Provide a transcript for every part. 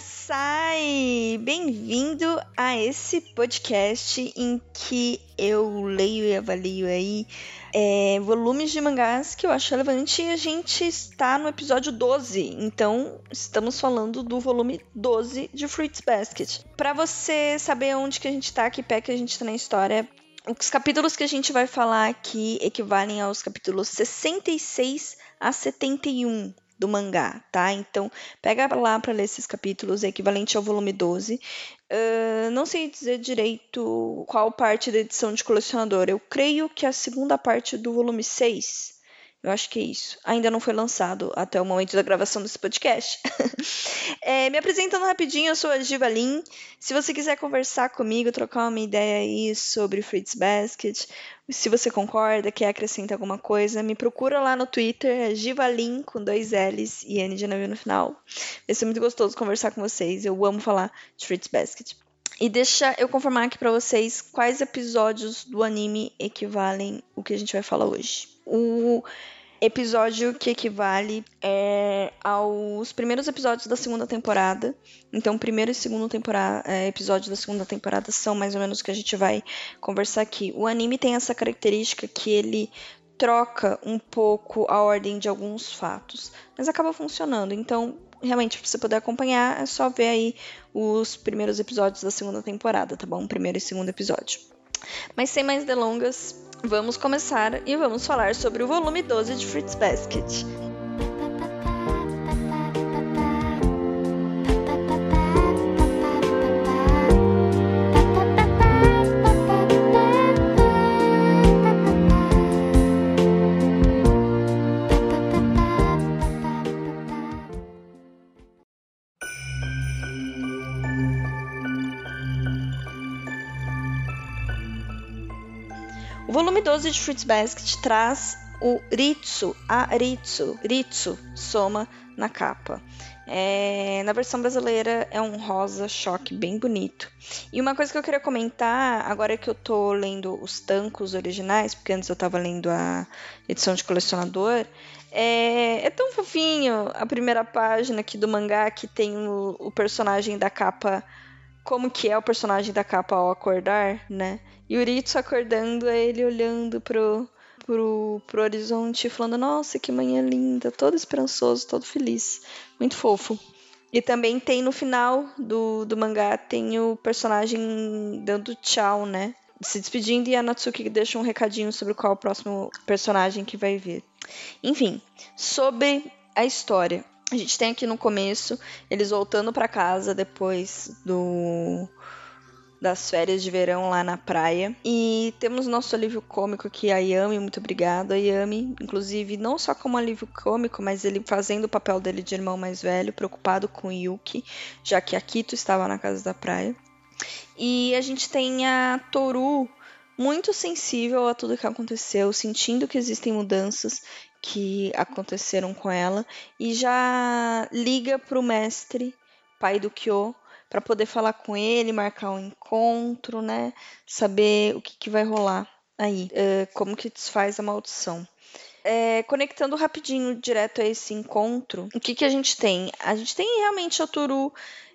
Sai! Bem-vindo a esse podcast em que eu leio e avalio aí é, volumes de mangás que eu acho relevante e a gente está no episódio 12, então estamos falando do volume 12 de Fruits Basket. Para você saber onde que a gente está, que pé que a gente está na história, os capítulos que a gente vai falar aqui equivalem aos capítulos 66 a 71 do mangá, tá? Então, pega lá para ler esses capítulos, é equivalente ao volume 12. Uh, não sei dizer direito qual parte da edição de colecionador. Eu creio que a segunda parte do volume 6 eu acho que é isso. Ainda não foi lançado até o momento da gravação desse podcast. é, me apresentando rapidinho, eu sou a Giva Lin. Se você quiser conversar comigo, trocar uma ideia aí sobre Fruits Basket, se você concorda, quer acrescentar alguma coisa, me procura lá no Twitter, é Givalin com dois L's e N de navio no final. Vai ser muito gostoso conversar com vocês. Eu amo falar de Fruits Basket. E deixa eu confirmar aqui para vocês quais episódios do anime equivalem o que a gente vai falar hoje. O episódio que equivale é, aos primeiros episódios da segunda temporada. Então, primeiro e segundo é, episódio da segunda temporada são mais ou menos o que a gente vai conversar aqui. O anime tem essa característica que ele troca um pouco a ordem de alguns fatos, mas acaba funcionando. Então, realmente, para você poder acompanhar, é só ver aí os primeiros episódios da segunda temporada, tá bom? Primeiro e segundo episódio. Mas sem mais delongas, vamos começar e vamos falar sobre o volume 12 de Fruits Basket. Volume 12 de Fruits Basket traz o Ritsu, a Ritsu, Ritsu Soma na capa. É, na versão brasileira é um rosa choque bem bonito. E uma coisa que eu queria comentar, agora que eu tô lendo os tancos originais, porque antes eu tava lendo a edição de colecionador, é, é tão fofinho a primeira página aqui do mangá que tem o, o personagem da capa como que é o personagem da capa ao acordar, né? E o Ritsu acordando é ele olhando pro, pro, pro horizonte falando, nossa, que manhã linda, todo esperançoso, todo feliz. Muito fofo. E também tem no final do, do mangá, tem o personagem dando tchau, né? Se despedindo e a Natsuki deixa um recadinho sobre qual é o próximo personagem que vai vir. Enfim, sobre a história. A gente tem aqui no começo eles voltando para casa depois do das férias de verão lá na praia. E temos nosso alívio cômico aqui, a Yami, muito obrigado. A Yami, inclusive, não só como alívio cômico, mas ele fazendo o papel dele de irmão mais velho, preocupado com Yuki, já que a Kito estava na casa da praia. E a gente tem a Toru muito sensível a tudo que aconteceu, sentindo que existem mudanças que aconteceram com ela e já liga pro mestre, pai do Kyo, para poder falar com ele, marcar um encontro, né? Saber o que, que vai rolar aí, uh, como que desfaz a maldição. É, conectando rapidinho direto a esse encontro, o que, que a gente tem? A gente tem realmente a Toru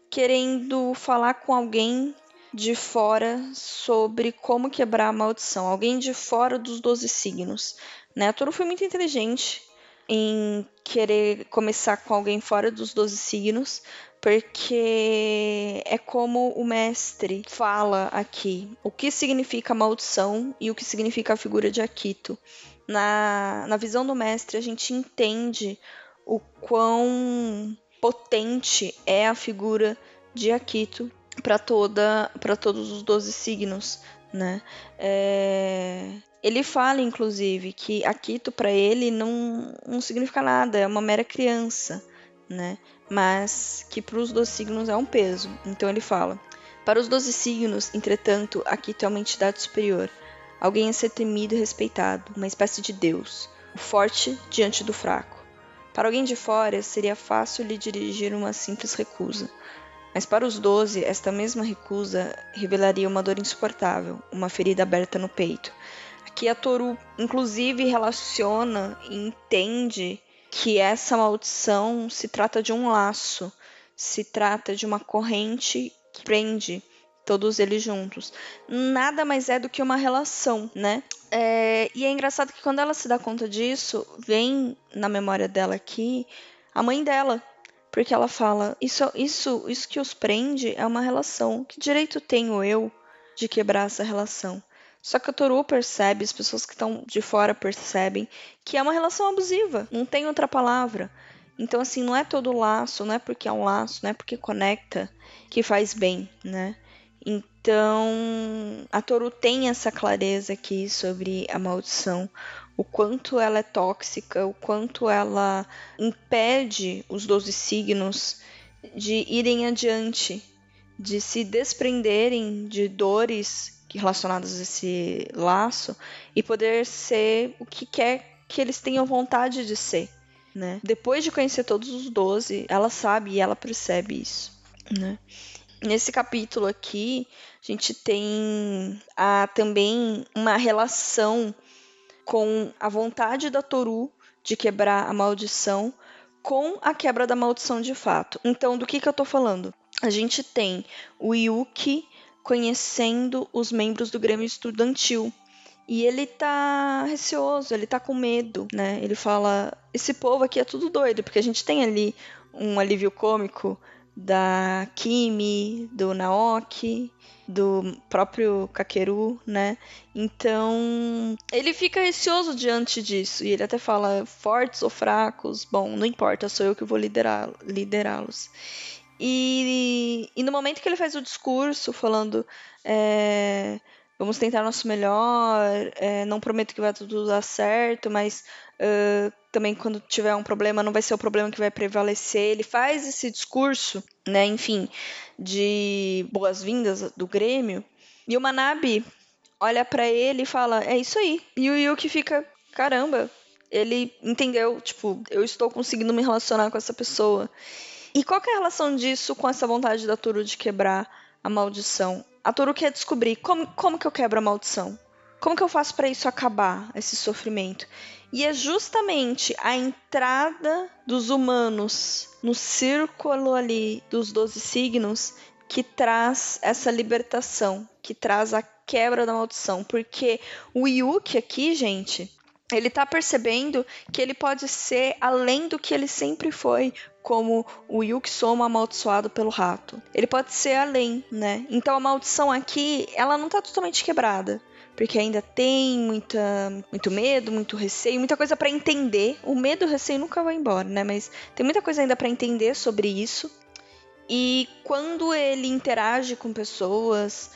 querendo falar com alguém de fora sobre como quebrar a maldição, alguém de fora dos 12 signos. Né? A Toru foi muito inteligente em querer começar com alguém fora dos 12 signos, porque é como o mestre fala aqui o que significa maldição e o que significa a figura de Akito. Na, na visão do mestre, a gente entende o quão potente é a figura de Akito para toda para todos os 12 signos, né? É... Ele fala, inclusive, que Akito para ele não, não significa nada, é uma mera criança, né? Mas que para os 12 signos é um peso. Então ele fala: Para os 12 signos, entretanto, Akito é uma entidade superior, alguém a ser temido e respeitado, uma espécie de Deus, o forte diante do fraco. Para alguém de fora, seria fácil lhe dirigir uma simples recusa. Mas para os doze, esta mesma recusa revelaria uma dor insuportável, uma ferida aberta no peito. Aqui a Toru, inclusive, relaciona e entende que essa maldição se trata de um laço, se trata de uma corrente que prende todos eles juntos. Nada mais é do que uma relação, né? É, e é engraçado que quando ela se dá conta disso, vem na memória dela aqui a mãe dela. Porque ela fala: isso, isso, isso que os prende é uma relação. Que direito tenho eu de quebrar essa relação? Só que o Toru percebe, as pessoas que estão de fora percebem que é uma relação abusiva, não tem outra palavra. Então, assim, não é todo laço, não é porque é um laço, não é porque conecta que faz bem, né? Então, a Toru tem essa clareza aqui sobre a maldição, o quanto ela é tóxica, o quanto ela impede os 12 signos de irem adiante, de se desprenderem de dores relacionadas a esse laço e poder ser o que quer que eles tenham vontade de ser, né? Depois de conhecer todos os 12, ela sabe e ela percebe isso, né? Nesse capítulo aqui, a gente tem a, também uma relação com a vontade da Toru de quebrar a maldição com a quebra da maldição de fato. Então, do que, que eu tô falando? A gente tem o Yuki conhecendo os membros do Grêmio Estudantil. E ele tá receoso, ele tá com medo, né? Ele fala: esse povo aqui é tudo doido, porque a gente tem ali um alívio cômico da Kimi, do Naoki, do próprio Kakeru, né? Então, ele fica receoso diante disso. E ele até fala, fortes ou fracos, bom, não importa, sou eu que vou liderá-los. Liderá e, e no momento que ele faz o discurso falando. É, vamos tentar nosso melhor, é, não prometo que vai tudo dar certo, mas uh, também quando tiver um problema não vai ser o problema que vai prevalecer. Ele faz esse discurso, né, enfim, de boas-vindas do Grêmio. E o Manabe olha para ele e fala: "É isso aí". E o Yuki fica: "Caramba, ele entendeu, tipo, eu estou conseguindo me relacionar com essa pessoa". E qual é a relação disso com essa vontade da Toru de quebrar a maldição? A Toru quer descobrir como, como que eu quebro a maldição. Como que eu faço para isso acabar, esse sofrimento? E é justamente a entrada dos humanos no círculo ali dos 12 signos que traz essa libertação, que traz a quebra da maldição. Porque o Yuki aqui, gente, ele tá percebendo que ele pode ser além do que ele sempre foi, como o Yuki Soma amaldiçoado pelo rato. Ele pode ser além, né? Então a maldição aqui, ela não tá totalmente quebrada porque ainda tem muita, muito medo, muito receio, muita coisa para entender. O medo e o receio nunca vai embora, né? Mas tem muita coisa ainda para entender sobre isso. E quando ele interage com pessoas,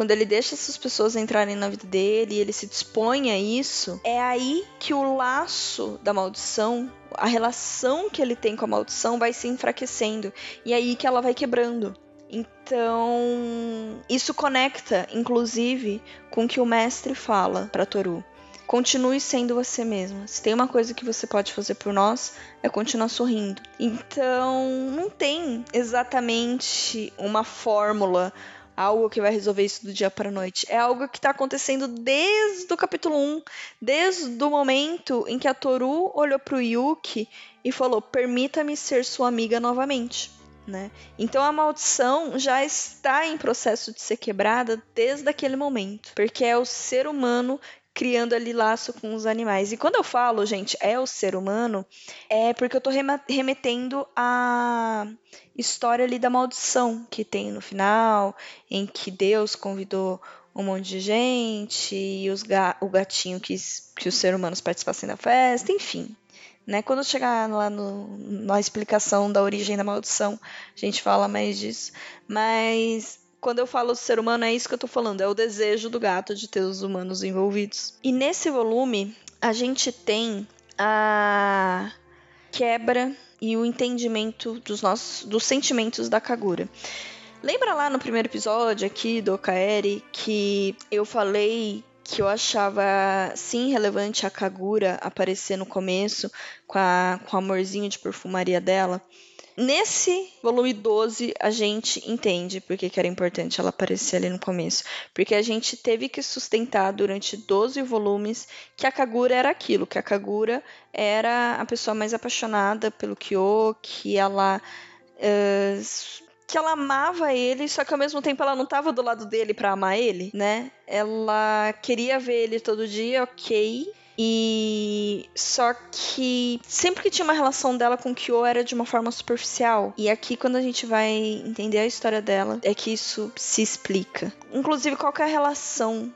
quando ele deixa essas pessoas entrarem na vida dele, ele se dispõe a isso, é aí que o laço da maldição, a relação que ele tem com a maldição vai se enfraquecendo e é aí que ela vai quebrando. Então, isso conecta, inclusive, com o que o mestre fala para Toru. Continue sendo você mesma. Se tem uma coisa que você pode fazer por nós, é continuar sorrindo. Então, não tem exatamente uma fórmula, algo que vai resolver isso do dia para noite. É algo que está acontecendo desde o capítulo 1, desde o momento em que a Toru olhou para o Yuki e falou: Permita-me ser sua amiga novamente né? Então a maldição já está em processo de ser quebrada desde aquele momento, porque é o ser humano criando ali laço com os animais. E quando eu falo, gente, é o ser humano, é porque eu estou remetendo à história ali da maldição que tem no final, em que Deus convidou um monte de gente e os ga o gatinho quis que os seres humanos participassem da festa, enfim. Né? Quando chegar lá no, na explicação da origem da maldição, a gente fala mais disso. Mas quando eu falo ser humano, é isso que eu tô falando, é o desejo do gato de ter os humanos envolvidos. E nesse volume, a gente tem a quebra e o entendimento dos nossos dos sentimentos da Kagura. Lembra lá no primeiro episódio aqui do Kaeri que eu falei que eu achava sim relevante a Kagura aparecer no começo com, a, com o amorzinho de perfumaria dela. Nesse volume 12, a gente entende porque que era importante ela aparecer ali no começo. Porque a gente teve que sustentar durante 12 volumes que a Kagura era aquilo, que a Kagura era a pessoa mais apaixonada pelo Kyo, que ela Uh, que ela amava ele, só que ao mesmo tempo ela não estava do lado dele para amar ele, né? Ela queria ver ele todo dia, ok. E só que sempre que tinha uma relação dela com Kyo era de uma forma superficial. E aqui quando a gente vai entender a história dela, é que isso se explica. Inclusive qual é a relação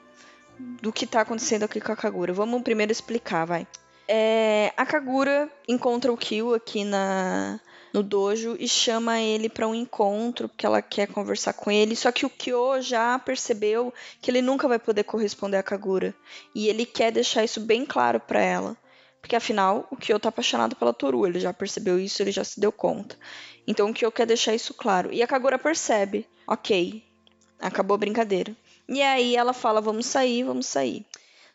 do que tá acontecendo aqui com a Kagura. Vamos primeiro explicar, vai. É, a Kagura encontra o Kyo aqui na no dojo e chama ele para um encontro porque ela quer conversar com ele. Só que o Kyo já percebeu que ele nunca vai poder corresponder a Kagura e ele quer deixar isso bem claro para ela. Porque afinal, o Kyo tá apaixonado pela Toru, ele já percebeu isso, ele já se deu conta. Então o Kyo quer deixar isso claro. E a Kagura percebe, ok, acabou a brincadeira. E aí ela fala: vamos sair, vamos sair.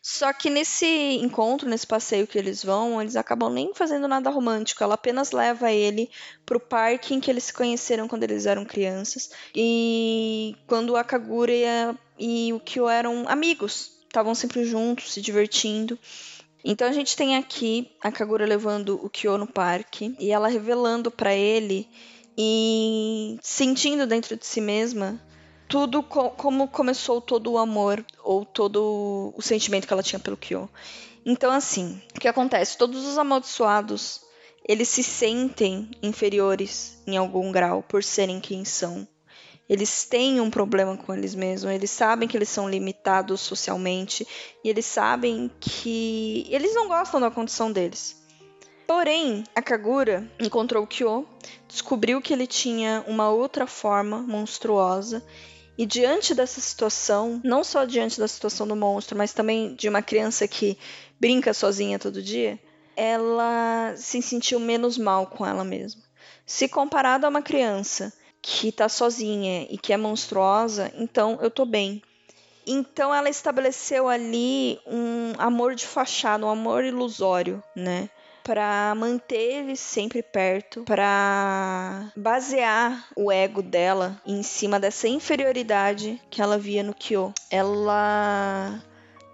Só que nesse encontro, nesse passeio que eles vão, eles acabam nem fazendo nada romântico. Ela apenas leva ele pro parque em que eles se conheceram quando eles eram crianças. E quando a Kagura e, o Kyo eram amigos. Estavam sempre juntos, se divertindo. Então a gente tem aqui a Kagura levando o Kyo no parque e ela revelando para ele e sentindo dentro de si mesma tudo co como começou todo o amor ou todo o sentimento que ela tinha pelo Kyo. Então, assim, o que acontece? Todos os amaldiçoados eles se sentem inferiores em algum grau por serem quem são. Eles têm um problema com eles mesmos, eles sabem que eles são limitados socialmente e eles sabem que eles não gostam da condição deles. Porém, a Kagura encontrou o Kyo, descobriu que ele tinha uma outra forma monstruosa e diante dessa situação, não só diante da situação do monstro, mas também de uma criança que brinca sozinha todo dia, ela se sentiu menos mal com ela mesma. Se comparado a uma criança que tá sozinha e que é monstruosa, então eu tô bem. Então ela estabeleceu ali um amor de fachada, um amor ilusório, né? Para manter ele sempre perto, para basear o ego dela em cima dessa inferioridade que ela via no Kyo. Ela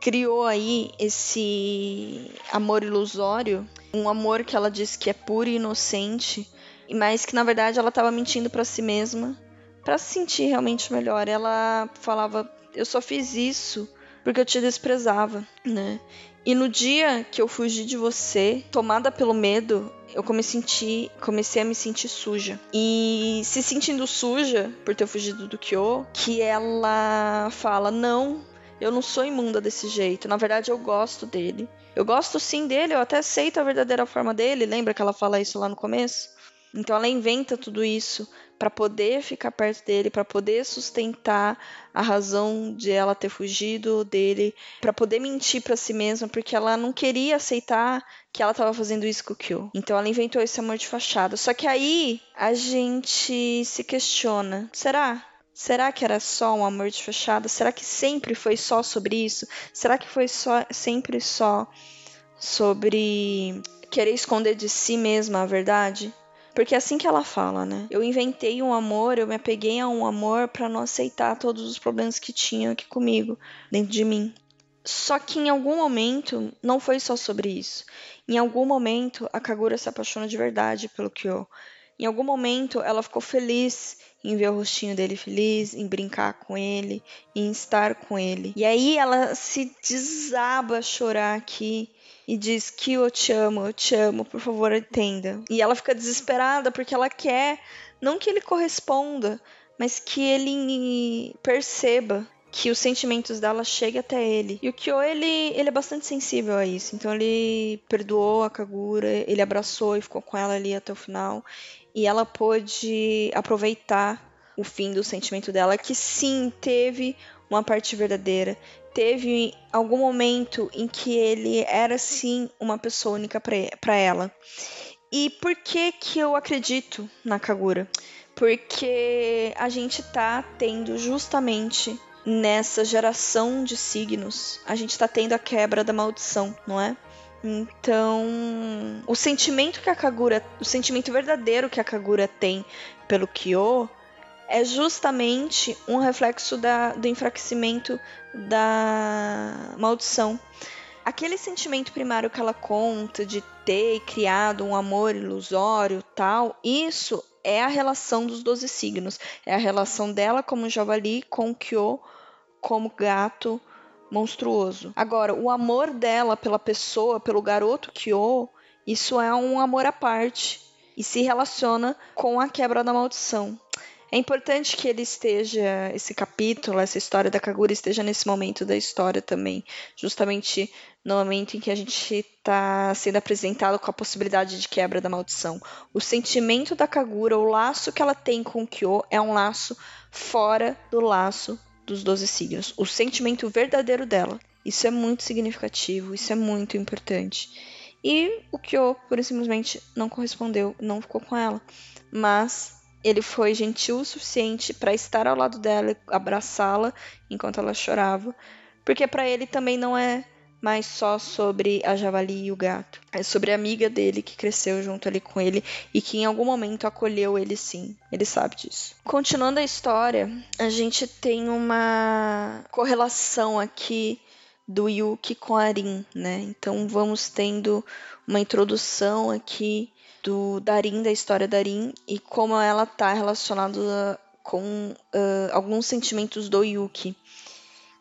criou aí esse amor ilusório, um amor que ela diz que é puro e inocente, mas que na verdade ela estava mentindo para si mesma, para se sentir realmente melhor. Ela falava: "Eu só fiz isso porque eu te desprezava", né? E no dia que eu fugi de você, tomada pelo medo, eu comecei, comecei a me sentir suja. E se sentindo suja por ter fugido do Kyo, que ela fala: Não, eu não sou imunda desse jeito. Na verdade, eu gosto dele. Eu gosto sim dele, eu até aceito a verdadeira forma dele. Lembra que ela fala isso lá no começo? Então ela inventa tudo isso para poder ficar perto dele, para poder sustentar a razão de ela ter fugido dele, para poder mentir para si mesma, porque ela não queria aceitar que ela estava fazendo isso com o Kyo. Então ela inventou esse amor de fachada. Só que aí a gente se questiona: será? Será que era só um amor de fachada? Será que sempre foi só sobre isso? Será que foi só sempre só sobre querer esconder de si mesma a verdade? Porque é assim que ela fala, né? Eu inventei um amor, eu me apeguei a um amor para não aceitar todos os problemas que tinha aqui comigo, dentro de mim. Só que em algum momento, não foi só sobre isso. Em algum momento, a Kagura se apaixona de verdade pelo Kyo. Em algum momento, ela ficou feliz em ver o rostinho dele feliz, em brincar com ele, em estar com ele. E aí ela se desaba a chorar aqui e diz que eu te amo, eu te amo, por favor, entenda. E ela fica desesperada porque ela quer não que ele corresponda, mas que ele perceba que os sentimentos dela cheguem até ele. E o Kyo, ele, ele é bastante sensível a isso. Então ele perdoou a Kagura, ele abraçou e ficou com ela ali até o final. E ela pôde aproveitar o fim do sentimento dela, que sim, teve uma parte verdadeira teve algum momento em que ele era sim uma pessoa única para ela. E por que que eu acredito na Kagura? Porque a gente tá tendo justamente nessa geração de signos, a gente tá tendo a quebra da maldição, não é? Então, o sentimento que a Kagura, o sentimento verdadeiro que a Kagura tem pelo Kyo é justamente um reflexo da, do enfraquecimento da maldição. aquele sentimento primário que ela conta de ter criado um amor ilusório, tal, isso é a relação dos 12 signos, é a relação dela como javali com Kyo como gato monstruoso. Agora, o amor dela pela pessoa, pelo garoto Kyo, isso é um amor à parte e se relaciona com a quebra da maldição. É importante que ele esteja, esse capítulo, essa história da Kagura esteja nesse momento da história também, justamente no momento em que a gente está sendo apresentado com a possibilidade de quebra da maldição. O sentimento da Kagura, o laço que ela tem com o Kyo, é um laço fora do laço dos 12 signos. O sentimento verdadeiro dela. Isso é muito significativo, isso é muito importante. E o Kyo, por simplesmente, não correspondeu, não ficou com ela. Mas ele foi gentil o suficiente para estar ao lado dela abraçá-la enquanto ela chorava, porque para ele também não é mais só sobre a javali e o gato. É sobre a amiga dele que cresceu junto ali com ele e que em algum momento acolheu ele sim. Ele sabe disso. Continuando a história, a gente tem uma correlação aqui do Yuki com a Arin, né? Então vamos tendo uma introdução aqui do Darin, da história da Darin, e como ela está relacionada com uh, alguns sentimentos do Yuki.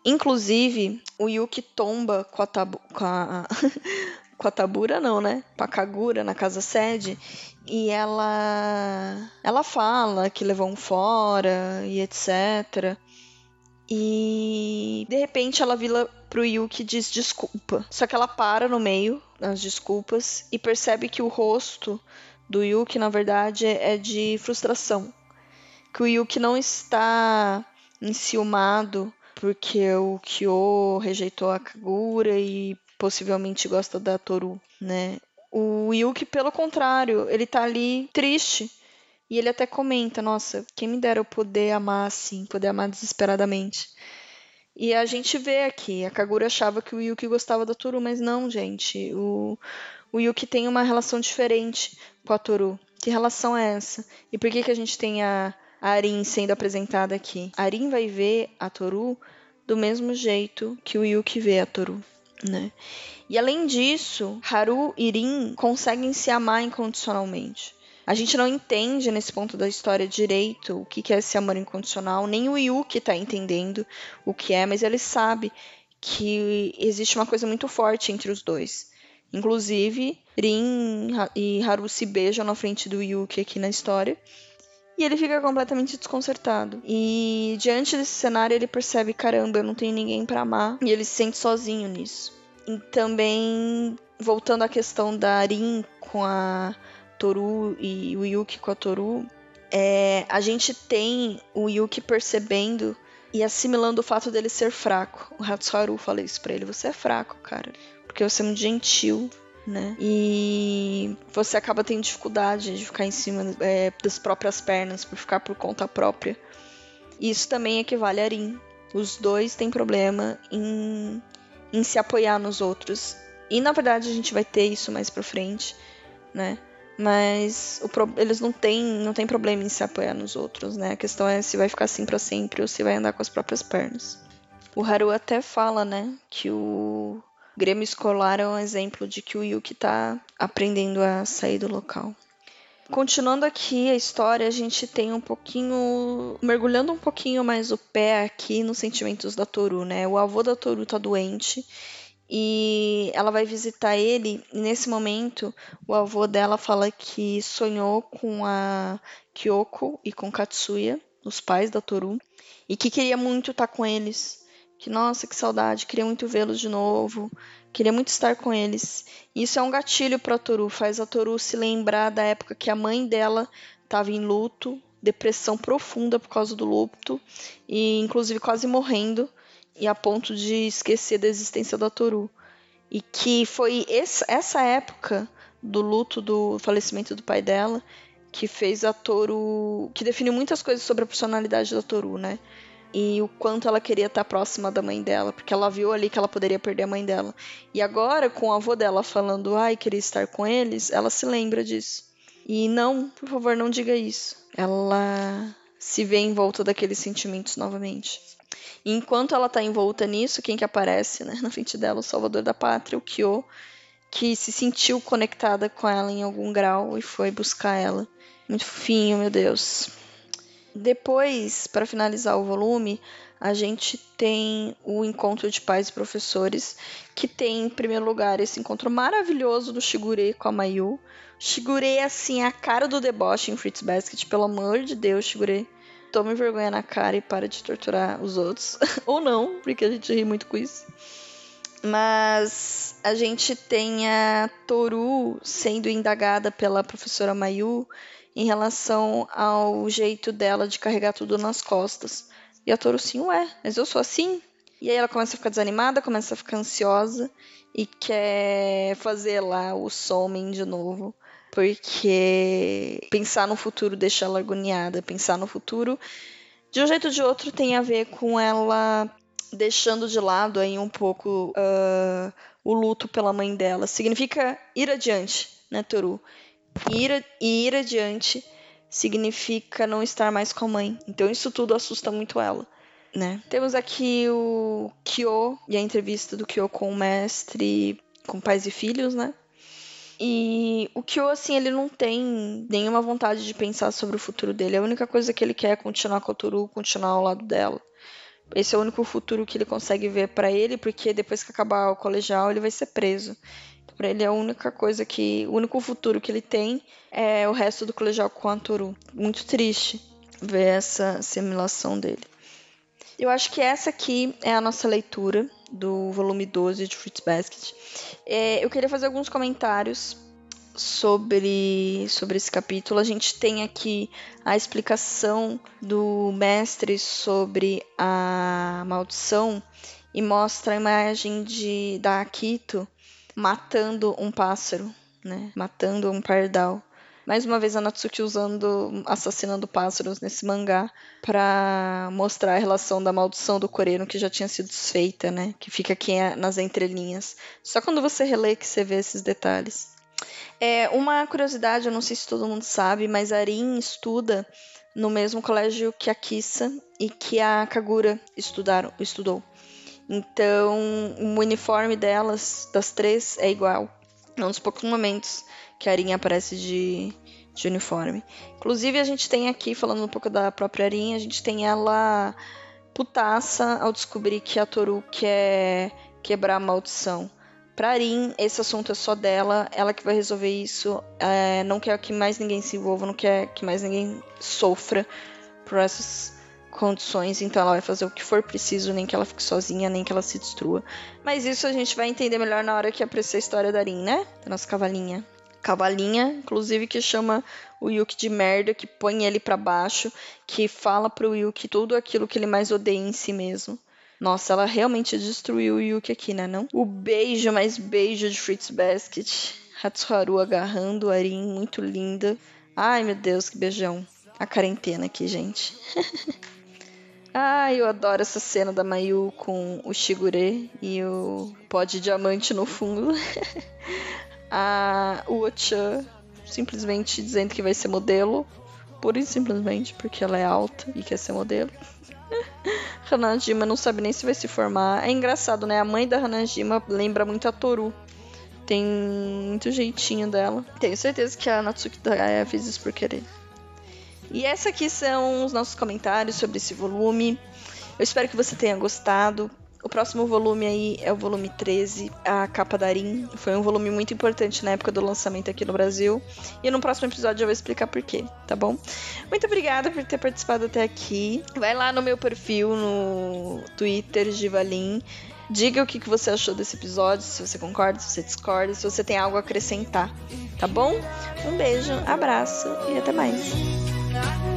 Inclusive, o Yuki tomba com a, tabu, com a, com a Tabura, não, né? Com a Kagura na casa sede. E ela, ela fala que levou um fora e etc. E de repente ela vira pro Yuki e diz desculpa. Só que ela para no meio das desculpas e percebe que o rosto do Yuki, na verdade, é de frustração. Que o Yuki não está enciumado porque o Kyo rejeitou a Kagura e possivelmente gosta da Toru, né? O Yuki, pelo contrário, ele tá ali triste e ele até comenta: Nossa, quem me dera eu poder amar assim, poder amar desesperadamente. E a gente vê aqui: a Kagura achava que o Yuki gostava da Toru, mas não, gente. O, o Yuki tem uma relação diferente com a Toru. Que relação é essa? E por que, que a gente tem a, Arin sendo apresentada aqui? Arin vai ver a Toru do mesmo jeito que o Yuki vê a Toru. Né? E além disso, Haru e Rin conseguem se amar incondicionalmente. A gente não entende nesse ponto da história direito o que é esse amor incondicional, nem o Yuki está entendendo o que é, mas ele sabe que existe uma coisa muito forte entre os dois. Inclusive, Rin e Haru se beijam na frente do Yuki aqui na história. E ele fica completamente desconcertado. E diante desse cenário, ele percebe: caramba, eu não tenho ninguém para amar. E ele se sente sozinho nisso. E também, voltando à questão da Rin com a Toru e o Yuki com a Toru, é, a gente tem o Yuki percebendo e assimilando o fato dele ser fraco. O Hatsuharu fala isso pra ele: você é fraco, cara. Porque você é muito gentil, né? E você acaba tendo dificuldade de ficar em cima é, das próprias pernas, por ficar por conta própria. Isso também equivale a Rin. Os dois têm problema em, em se apoiar nos outros. E na verdade a gente vai ter isso mais pra frente, né? Mas pro... eles não têm, não têm problema em se apoiar nos outros, né? A questão é se vai ficar assim para sempre ou se vai andar com as próprias pernas. O Haru até fala, né, que o Grêmio escolar é um exemplo de que o Yuki está aprendendo a sair do local. Continuando aqui a história, a gente tem um pouquinho. mergulhando um pouquinho mais o pé aqui nos sentimentos da Toru, né? O avô da Toru tá doente e ela vai visitar ele. E nesse momento, o avô dela fala que sonhou com a Kyoko e com Katsuya, os pais da Toru, e que queria muito estar com eles. Que nossa, que saudade, queria muito vê-los de novo, queria muito estar com eles. Isso é um gatilho para a Toru, faz a Toru se lembrar da época que a mãe dela estava em luto, depressão profunda por causa do luto e inclusive quase morrendo e a ponto de esquecer da existência da Toru. E que foi essa época do luto do falecimento do pai dela que fez a Toru. que definiu muitas coisas sobre a personalidade da Toru, né? E o quanto ela queria estar próxima da mãe dela, porque ela viu ali que ela poderia perder a mãe dela. E agora, com o avô dela falando, ai, queria estar com eles, ela se lembra disso. E não, por favor, não diga isso. Ela se vê em volta daqueles sentimentos novamente. E enquanto ela tá envolta nisso, quem que aparece, né, na frente dela? O salvador da pátria, o Kyo, que se sentiu conectada com ela em algum grau e foi buscar ela. Muito fofinho, meu Deus. Depois, para finalizar o volume, a gente tem o encontro de pais e professores, que tem, em primeiro lugar, esse encontro maravilhoso do Shigure com a Mayu. Shigure é, assim, a cara do deboche em Fritz Basket, pelo amor de Deus, Shigure. Tome vergonha na cara e para de torturar os outros. Ou não, porque a gente ri muito com isso. Mas a gente tem a Toru sendo indagada pela professora Mayu em relação ao jeito dela de carregar tudo nas costas. E a Toru sim, ué, mas eu sou assim? E aí ela começa a ficar desanimada, começa a ficar ansiosa e quer fazer lá o Somen de novo. Porque pensar no futuro deixa ela agoniada. Pensar no futuro, de um jeito ou de outro, tem a ver com ela deixando de lado aí um pouco uh, o luto pela mãe dela. Significa ir adiante, né, Toru? Ir, ir adiante significa não estar mais com a mãe. Então isso tudo assusta muito ela. Né? Temos aqui o Kyo e a entrevista do Kyo com o mestre, com pais e filhos, né? E o Kyo, assim, ele não tem nenhuma vontade de pensar sobre o futuro dele. A única coisa que ele quer é continuar com a Toru, continuar ao lado dela. Esse é o único futuro que ele consegue ver para ele, porque depois que acabar o colegial, ele vai ser preso. Para ele, a única coisa que. O único futuro que ele tem é o resto do colegial com a Toru. Muito triste ver essa simulação dele. Eu acho que essa aqui é a nossa leitura do volume 12 de Fruits Basket. É, eu queria fazer alguns comentários sobre, sobre esse capítulo. A gente tem aqui a explicação do mestre sobre a maldição e mostra a imagem de da Akito matando um pássaro, né? Matando um pardal. Mais uma vez a Natsuki usando assassinando pássaros nesse mangá para mostrar a relação da maldição do coreano que já tinha sido desfeita, né? Que fica aqui nas entrelinhas. Só quando você relê que você vê esses detalhes. É, uma curiosidade, eu não sei se todo mundo sabe, mas a Arin estuda no mesmo colégio que a Kissa e que a Kagura estudaram, estudou. Então, o uniforme delas, das três, é igual. É um dos poucos momentos que a Arinha aparece de, de uniforme. Inclusive, a gente tem aqui, falando um pouco da própria Arinha, a gente tem ela putaça ao descobrir que a Toru quer quebrar a maldição. Pra Arin, esse assunto é só dela, ela que vai resolver isso. É, não quer que mais ninguém se envolva, não quer que mais ninguém sofra por essas condições, então ela vai fazer o que for preciso, nem que ela fique sozinha, nem que ela se destrua. Mas isso a gente vai entender melhor na hora que apreciar a história da Rin, né? Da nossa cavalinha. Cavalinha, inclusive, que chama o Yuki de merda, que põe ele para baixo, que fala pro Yuki tudo aquilo que ele mais odeia em si mesmo. Nossa, ela realmente destruiu o Yuki aqui, né? Não? O beijo, mais beijo de Fritz Basket. Hatsuharu agarrando a Rin, muito linda. Ai, meu Deus, que beijão. A quarentena aqui, gente. Ah, eu adoro essa cena da Mayu com o Shigure e o pó de diamante no fundo. a Uocha simplesmente dizendo que vai ser modelo, pura e simplesmente porque ela é alta e quer ser modelo. Hanajima não sabe nem se vai se formar. É engraçado, né? A mãe da Hanajima lembra muito a Toru. Tem muito jeitinho dela. Tenho certeza que a Natsuki fez isso por querer. E essa aqui são os nossos comentários sobre esse volume. Eu espero que você tenha gostado. O próximo volume aí é o volume 13, a capa da Arin. Foi um volume muito importante na época do lançamento aqui no Brasil. E no próximo episódio eu vou explicar por quê, tá bom? Muito obrigada por ter participado até aqui. Vai lá no meu perfil no Twitter, Givalin. Diga o que você achou desse episódio, se você concorda, se você discorda, se você tem algo a acrescentar, tá bom? Um beijo, abraço e até mais. Not